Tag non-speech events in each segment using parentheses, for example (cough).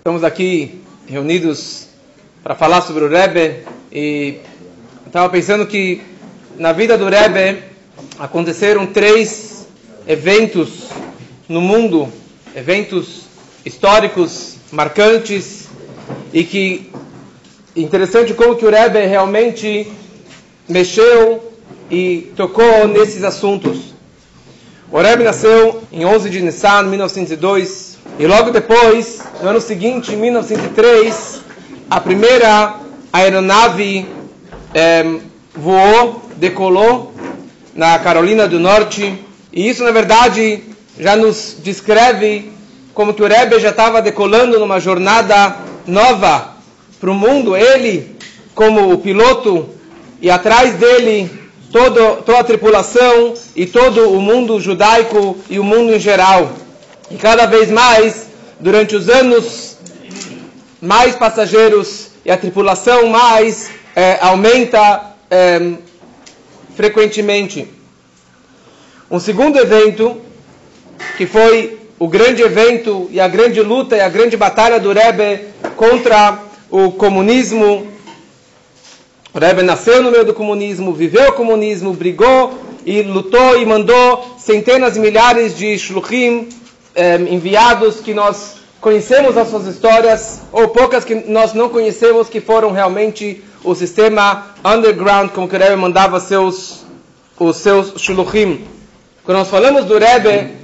Estamos aqui reunidos para falar sobre o Rebbe e estava pensando que na vida do Rebbe aconteceram três eventos no mundo, eventos históricos marcantes e que interessante como que o Rebbe realmente mexeu e tocou nesses assuntos. O Rebbe nasceu em 11 de Nissan, 1902, e logo depois, no ano seguinte, em 1903, a primeira aeronave é, voou, decolou na Carolina do Norte, e isso, na verdade, já nos descreve como que o Rebbe já estava decolando numa jornada nova para o mundo, ele como o piloto, e atrás dele todo, toda a tripulação e todo o mundo judaico e o mundo em geral. E cada vez mais, durante os anos, mais passageiros e a tripulação mais é, aumenta é, frequentemente. Um segundo evento, que foi o grande evento e a grande luta e a grande batalha do Rebbe contra o comunismo. O Rebbe nasceu no meio do comunismo, viveu o comunismo, brigou e lutou e mandou centenas e milhares de shluchim eh, enviados que nós conhecemos as suas histórias, ou poucas que nós não conhecemos, que foram realmente o sistema underground, como que o Rebbe mandava seus, os seus shluchim. Quando nós falamos do Rebbe,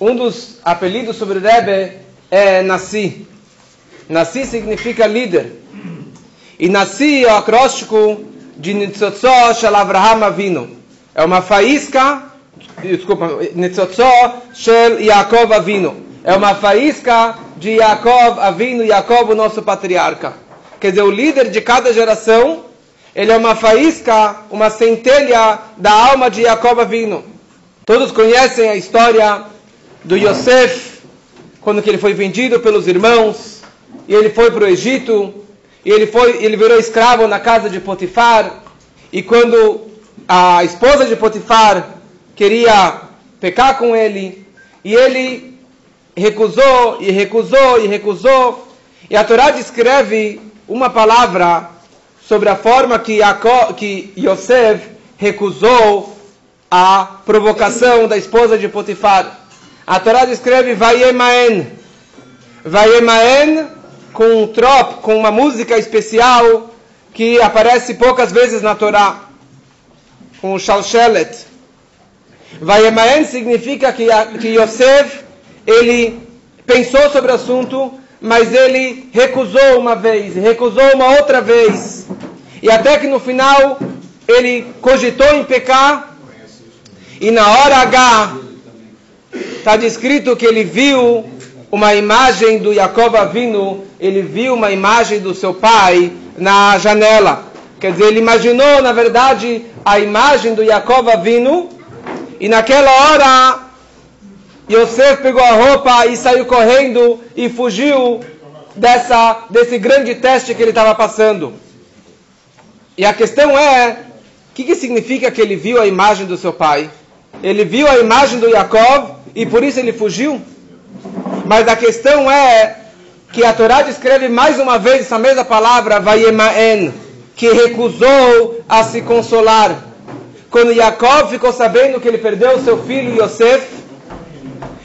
um dos apelidos sobre o Rebbe é Nassi. Nasci significa líder. E nasci é o acróstico de Nitzotzó Shel Avraham Avinu. É uma faísca, desculpa, Nitzotzó Shel Yaakov Avinu. É uma faísca de Yaakov Avinu, Yaakov, o nosso patriarca. Quer dizer, o líder de cada geração, ele é uma faísca, uma centelha da alma de Yaakov Avinu. Todos conhecem a história do Yosef, quando que ele foi vendido pelos irmãos, e ele foi para o Egito, e ele, foi, ele virou escravo na casa de Potifar, e quando a esposa de Potifar queria pecar com ele, e ele recusou, e recusou, e recusou, e a Torá descreve uma palavra sobre a forma que, que Yosef recusou a provocação da esposa de Potifar. A Torá descreve Vayemaen. Vayemaen com um trop, com uma música especial que aparece poucas vezes na Torá, com o Shalshelet. Vayemaen significa que, que Yosef, ele pensou sobre o assunto, mas ele recusou uma vez, recusou uma outra vez. E até que no final ele cogitou em pecar, e na hora H está descrito que ele viu uma imagem do Jacob Avino, ele viu uma imagem do seu pai na janela. Quer dizer, ele imaginou, na verdade, a imagem do Jacob Avino, e naquela hora, Yosef pegou a roupa e saiu correndo e fugiu dessa, desse grande teste que ele estava passando. E a questão é, o que, que significa que ele viu a imagem do seu pai? Ele viu a imagem do Jacob e por isso ele fugiu? Mas a questão é que a Torá descreve mais uma vez essa mesma palavra, Vayemaen, que recusou a se consolar. Quando Jacob ficou sabendo que ele perdeu seu filho Yosef,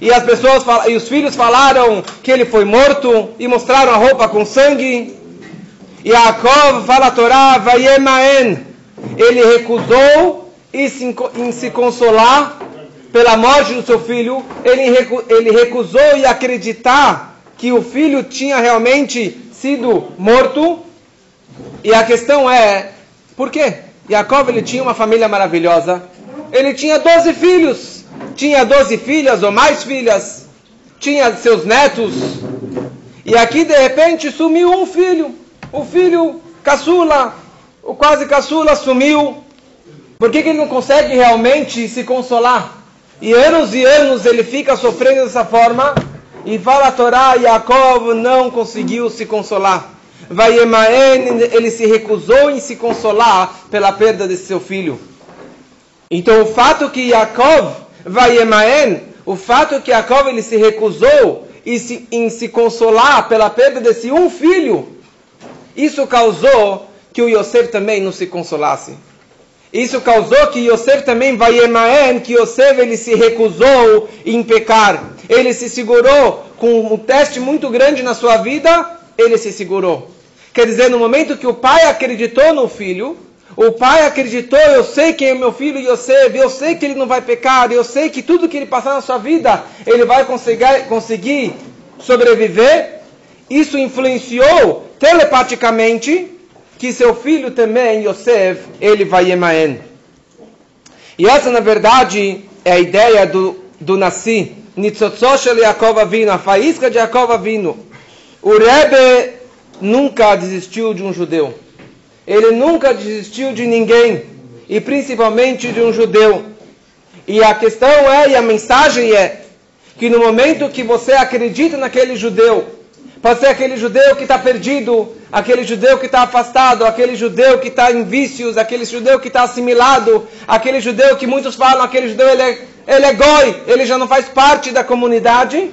e as pessoas e os filhos falaram que ele foi morto e mostraram a roupa com sangue, e fala a Torá, Vayemaen, ele recusou em se, em se consolar pela morte do seu filho, ele, ele recusou e acreditar que o filho tinha realmente sido morto. E a questão é, por quê? Jacob ele tinha uma família maravilhosa. Ele tinha 12 filhos. Tinha 12 filhas ou mais filhas. Tinha seus netos. E aqui de repente sumiu um filho. O filho caçula, o quase caçula sumiu. Por que, que ele não consegue realmente se consolar? E anos e anos ele fica sofrendo dessa forma. E fala a Torá, Yaakov não conseguiu se consolar. Vayemaen, ele se recusou em se consolar pela perda de seu filho. Então o fato que Yaakov, Vayemaen, o fato que Yaakov ele se recusou e se, em se consolar pela perda desse um filho, isso causou que o Yosef também não se consolasse. Isso causou que Yosef também vai emaen, que Yosef ele se recusou em pecar. Ele se segurou com um teste muito grande na sua vida, ele se segurou. Quer dizer, no momento que o pai acreditou no filho, o pai acreditou, eu sei quem é meu filho Yosef, eu sei que ele não vai pecar, eu sei que tudo que ele passar na sua vida, ele vai conseguir, conseguir sobreviver. Isso influenciou telepaticamente que seu filho também, Yosef, ele vai Emaen. E essa, na verdade, é a ideia do, do Nassi, Nitzotzoshel Yaakov Avinu, a faísca de Yaakov Avinu. O Rebbe nunca desistiu de um judeu. Ele nunca desistiu de ninguém, e principalmente de um judeu. E a questão é, e a mensagem é, que no momento que você acredita naquele judeu, pode ser aquele judeu que está perdido, aquele judeu que está afastado, aquele judeu que está em vícios, aquele judeu que está assimilado, aquele judeu que muitos falam, aquele judeu ele é, ele é goi, ele já não faz parte da comunidade.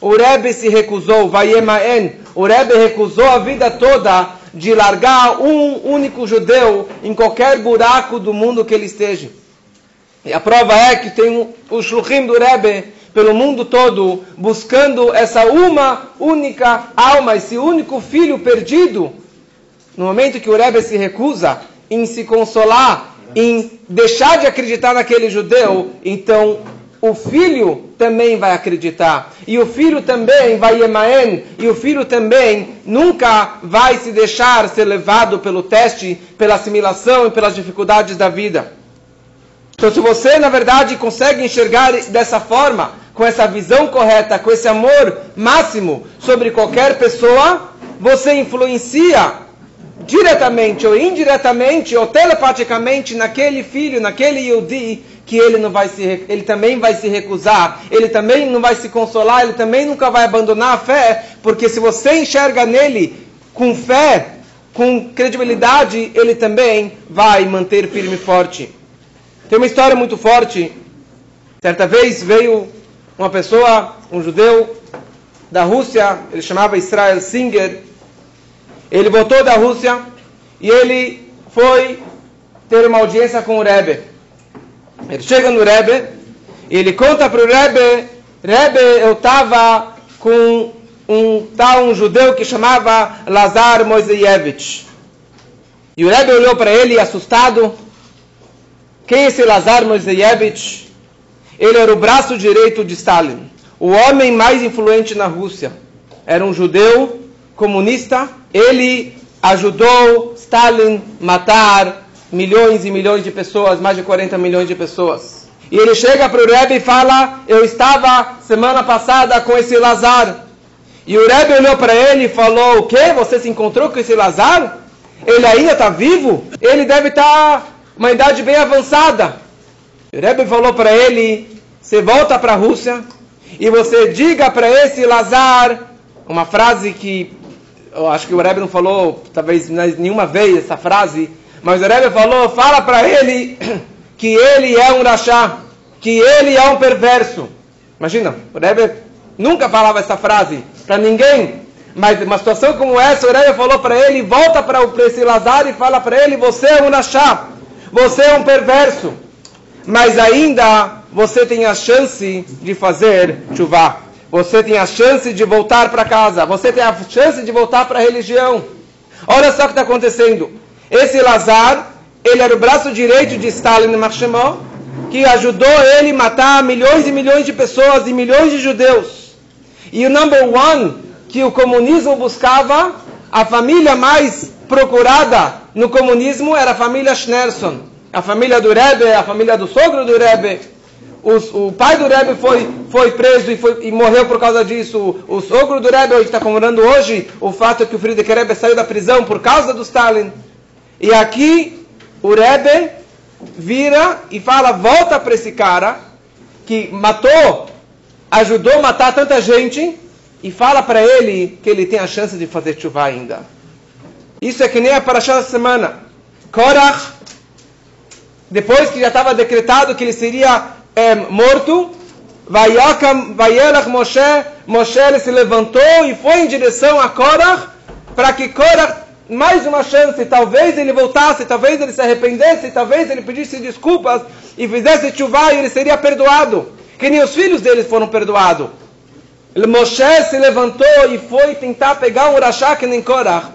O Rebbe se recusou, Vayemaen, o Rebbe recusou a vida toda de largar um único judeu em qualquer buraco do mundo que ele esteja. E a prova é que tem o shluchim do Rebbe pelo mundo todo, buscando essa uma única alma, esse único filho perdido. No momento que o Rebbe se recusa em se consolar, em deixar de acreditar naquele judeu, então o filho também vai acreditar. E o filho também vai emaen, e o filho também nunca vai se deixar ser levado pelo teste, pela assimilação e pelas dificuldades da vida. Então, se você, na verdade, consegue enxergar dessa forma, com essa visão correta, com esse amor máximo sobre qualquer pessoa, você influencia diretamente ou indiretamente ou telepaticamente naquele filho, naquele Yudi, que ele não vai se, ele também vai se recusar, ele também não vai se consolar, ele também nunca vai abandonar a fé, porque se você enxerga nele com fé, com credibilidade, ele também vai manter firme e forte. Tem uma história muito forte. Certa vez veio uma pessoa, um judeu da Rússia, ele chamava Israel Singer. Ele voltou da Rússia e ele foi ter uma audiência com o Rebbe. Ele chega no Rebbe e ele conta para o Rebbe, Rebbe, eu estava com um tal um judeu que chamava Lazar Moiseyevich. E o Rebbe olhou para ele assustado. Quem é esse Lazar Moiseyevich? Ele era o braço direito de Stalin, o homem mais influente na Rússia. Era um judeu comunista. Ele ajudou Stalin matar milhões e milhões de pessoas, mais de 40 milhões de pessoas. E ele chega para o Rebbe e fala: Eu estava semana passada com esse Lazar. E o Rebbe olhou para ele e falou: O que? Você se encontrou com esse Lazar? Ele ainda está vivo? Ele deve estar tá uma idade bem avançada. O Rebbe falou para ele: você volta para a Rússia e você diga para esse Lazar uma frase que eu acho que o Rebbe não falou, talvez nenhuma vez essa frase, mas o Rebbe falou: fala para ele (clears throat) que ele é um rachá, que ele é um perverso. Imagina, o Rebbe nunca falava essa frase para ninguém. Mas uma situação como essa, o Rebbe falou para ele, volta para esse Lazar e fala para ele, você é um rachá, você é um perverso mas ainda você tem a chance de fazer chuva. Você tem a chance de voltar para casa. Você tem a chance de voltar para a religião. Olha só o que está acontecendo. Esse Lazar, ele era o braço direito de Stalin Marshemó, que ajudou ele matar milhões e milhões de pessoas e milhões de judeus. E o number one que o comunismo buscava, a família mais procurada no comunismo era a família Schneerson a família do Rebbe, a família do sogro do Rebbe. o pai do Rebbe foi, foi preso e, foi, e morreu por causa disso. O, o sogro do Rebbe está comemorando hoje o fato que o Friedrich Rebbe saiu da prisão por causa do Stalin. E aqui o Rebbe vira e fala: volta para esse cara que matou, ajudou a matar tanta gente e fala para ele que ele tem a chance de fazer chuva ainda. Isso é que nem a paraxá da semana. Korach depois que já estava decretado que ele seria é, morto, Vayelach Moshe, Moshe ele se levantou e foi em direção a Korach, para que Korach, mais uma chance, talvez ele voltasse, talvez ele se arrependesse, talvez ele pedisse desculpas e fizesse chuvá e ele seria perdoado. Que nem os filhos deles foram perdoados. Moshe se levantou e foi tentar pegar um Urashá que nem Korach,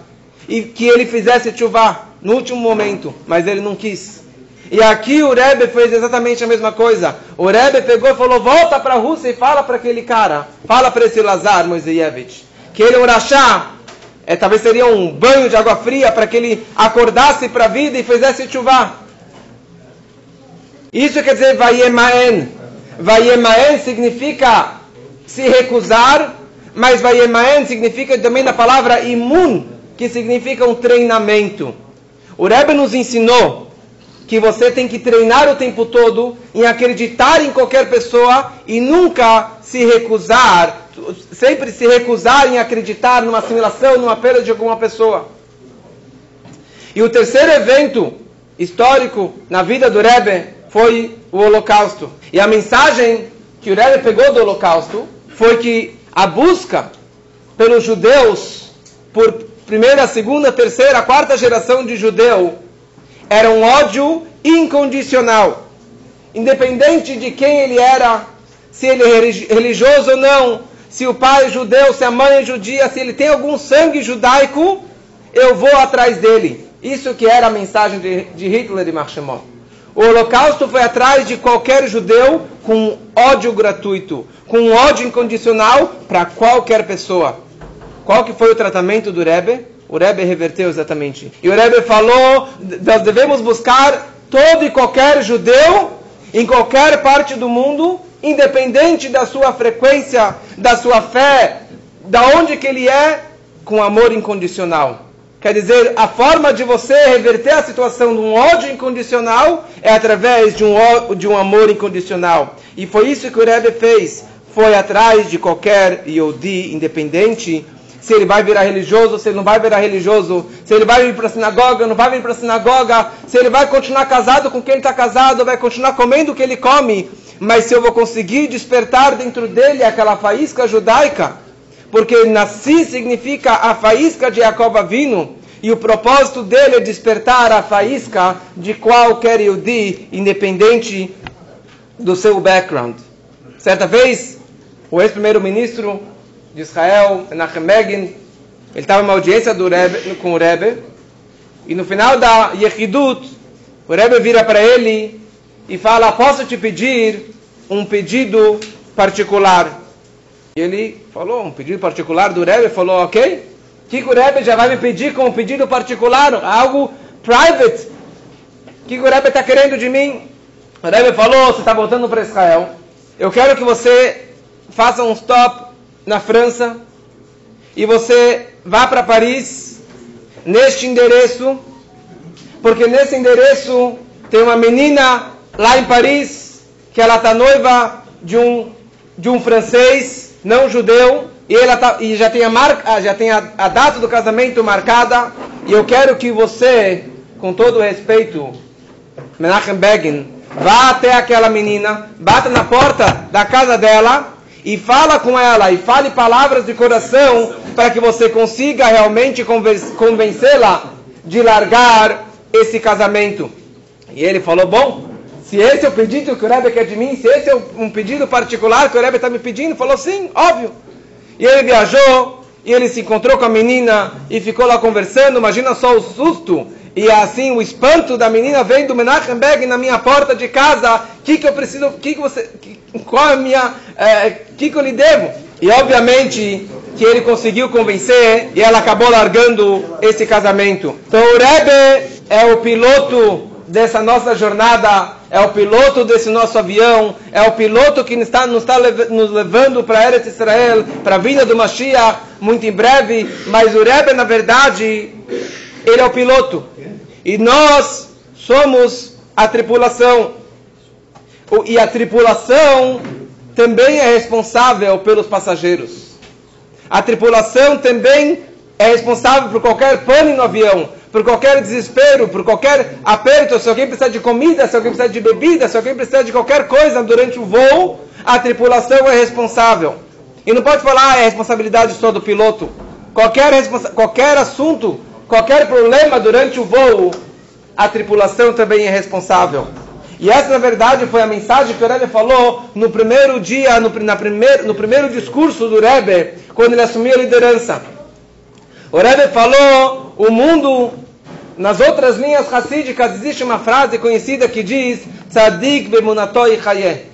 e que ele fizesse chuvá no último momento, mas ele não quis. E aqui o Rebbe fez exatamente a mesma coisa. O Rebbe pegou e falou: volta para a Rússia e fala para aquele cara, fala para esse Lazar Moiseyevich, que ele é um rachá, é, talvez seria um banho de água fria para que ele acordasse para a vida e fizesse chuvá. Isso quer dizer Vayemaen. Vayemaen significa se recusar, mas Vayemaen significa também na palavra imun, que significa um treinamento. O Rebbe nos ensinou que você tem que treinar o tempo todo em acreditar em qualquer pessoa e nunca se recusar, sempre se recusar em acreditar numa assimilação, numa perda de alguma pessoa. E o terceiro evento histórico na vida do Rebbe foi o Holocausto. E a mensagem que o Rebbe pegou do Holocausto foi que a busca pelos judeus, por primeira, segunda, terceira, quarta geração de judeu, era um ódio incondicional. Independente de quem ele era, se ele é religioso ou não, se o pai é judeu, se a mãe é judia, se ele tem algum sangue judaico, eu vou atrás dele. Isso que era a mensagem de, de Hitler e Marshmallow. O holocausto foi atrás de qualquer judeu com ódio gratuito, com ódio incondicional para qualquer pessoa. Qual que foi o tratamento do Rebbe? O Rebbe reverteu exatamente. E o Rebbe falou: nós devemos buscar todo e qualquer judeu em qualquer parte do mundo, independente da sua frequência, da sua fé, da onde que ele é, com amor incondicional. Quer dizer, a forma de você reverter a situação de um ódio incondicional é através de um, de um amor incondicional. E foi isso que o Rebbe fez. Foi atrás de qualquer Yodi independente se ele vai virar religioso, se ele não vai virar religioso, se ele vai vir para a sinagoga, não vai vir para a sinagoga, se ele vai continuar casado com quem está casado, vai continuar comendo o que ele come, mas se eu vou conseguir despertar dentro dele aquela faísca judaica, porque nasci significa a faísca de Jacob Avino, e o propósito dele é despertar a faísca de qualquer Yudi, independente do seu background. Certa vez, o ex-primeiro-ministro de Israel, Menachem Begin, ele estava em uma audiência do Rebbe, com o Rebbe, e no final da Yechidut, o Rebbe vira para ele e fala, posso te pedir um pedido particular? E ele falou, um pedido particular do Rebbe, falou, ok, o que, o Rebbe já vai me pedir como pedido particular? Algo private? O que, que o Rebbe está querendo de mim? O Rebbe falou, você está voltando para Israel, eu quero que você faça um stop na França e você vá para Paris neste endereço, porque nesse endereço tem uma menina lá em Paris que ela está noiva de um de um francês não judeu e ela tá, e já tem a marca, já tem a, a data do casamento marcada e eu quero que você, com todo respeito, Menachem Begin, vá até aquela menina, bata na porta da casa dela e fala com ela e fale palavras de coração para que você consiga realmente convencê-la de largar esse casamento. E ele falou: Bom, se esse é o pedido que o Rebbe quer de mim, se esse é um pedido particular que o Rebbe está me pedindo, falou: Sim, óbvio. E ele viajou e ele se encontrou com a menina e ficou lá conversando. Imagina só o susto e assim o espanto da menina vem do Menachem Begin na minha porta de casa. Que, que eu preciso? Que que você? Que, qual é a minha? É, que, que eu lhe devo? E obviamente que ele conseguiu convencer e ela acabou largando esse casamento. Então o Rebbe é o piloto dessa nossa jornada, é o piloto desse nosso avião, é o piloto que está, nos está nos levando para Eretz Israel, para a vinda do Mashiach, muito em breve. Mas o Rebbe, na verdade, ele é o piloto. E nós somos a tripulação. E a tripulação também é responsável pelos passageiros. A tripulação também é responsável por qualquer pane no avião, por qualquer desespero, por qualquer aperto. Se alguém precisa de comida, se alguém precisa de bebida, se alguém precisa de qualquer coisa durante o voo, a tripulação é responsável. E não pode falar, ah, é responsabilidade só do piloto. Qualquer, qualquer assunto, qualquer problema durante o voo, a tripulação também é responsável. E essa, na verdade, foi a mensagem que o Rebbe falou no primeiro dia, no, na primeir, no primeiro discurso do Rebbe, quando ele assumiu a liderança. O Rebbe falou, o mundo, nas outras linhas racídicas, existe uma frase conhecida que diz, Tzadik bemunatoi chayeh.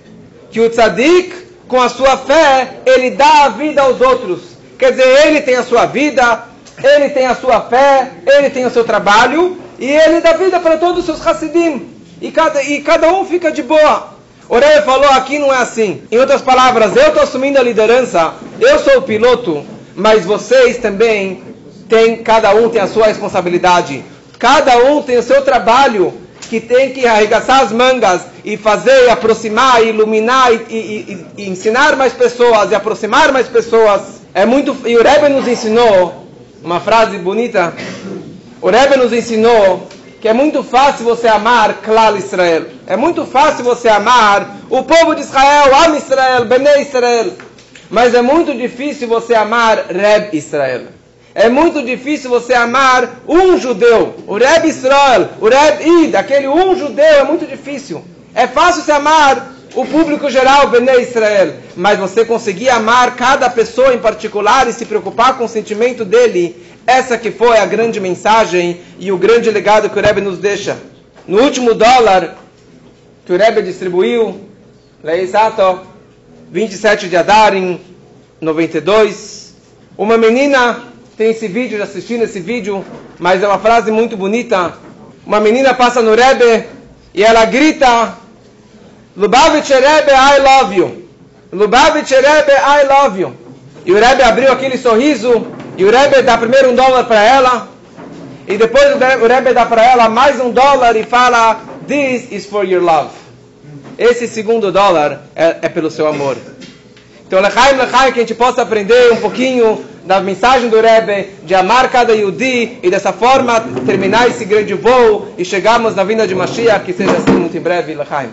Que o tzadik, com a sua fé, ele dá a vida aos outros. Quer dizer, ele tem a sua vida, ele tem a sua fé, ele tem o seu trabalho, e ele dá vida para todos os seus Hassidim. E cada, e cada um fica de boa. O falou aqui não é assim. Em outras palavras, eu estou assumindo a liderança, eu sou o piloto, mas vocês também têm, cada um tem a sua responsabilidade. Cada um tem o seu trabalho que tem que arregaçar as mangas e fazer, aproximar, iluminar e, e, e, e, ensinar mais pessoas e aproximar mais pessoas. É muito e o Rebbe nos ensinou uma frase bonita. O Rebbe nos ensinou que é muito fácil você amar Klal Israel. É muito fácil você amar o povo de Israel, Am Israel, Bnei Israel. Mas é muito difícil você amar Reb Israel. É muito difícil você amar um judeu. O Reb Israel, o Reb Id, aquele um judeu, é muito difícil. É fácil você amar o público geral, Bnei Israel. Mas você conseguir amar cada pessoa em particular e se preocupar com o sentimento dele, essa que foi a grande mensagem e o grande legado que o Rebbe nos deixa. No último dólar que o Rebbe distribuiu, exato, 27 de Adar em 92, uma menina tem esse vídeo, assistindo esse vídeo, mas é uma frase muito bonita. Uma menina passa no Rebbe e ela grita: Lubavitch Rebbe, I love you. Lubavitch Rebbe, I love you. E o Rebbe abriu aquele sorriso e o Rebbe dá primeiro um dólar para ela e depois o Rebbe dá para ela mais um dólar e fala: This is for your love. Esse segundo dólar é, é pelo seu amor. Então, lechaim, lechaim, que a gente possa aprender um pouquinho da mensagem do Rebbe, de amar cada Yudi e dessa forma terminar esse grande voo e chegarmos na vinda de Mashiach, que seja assim muito em breve, lechaim.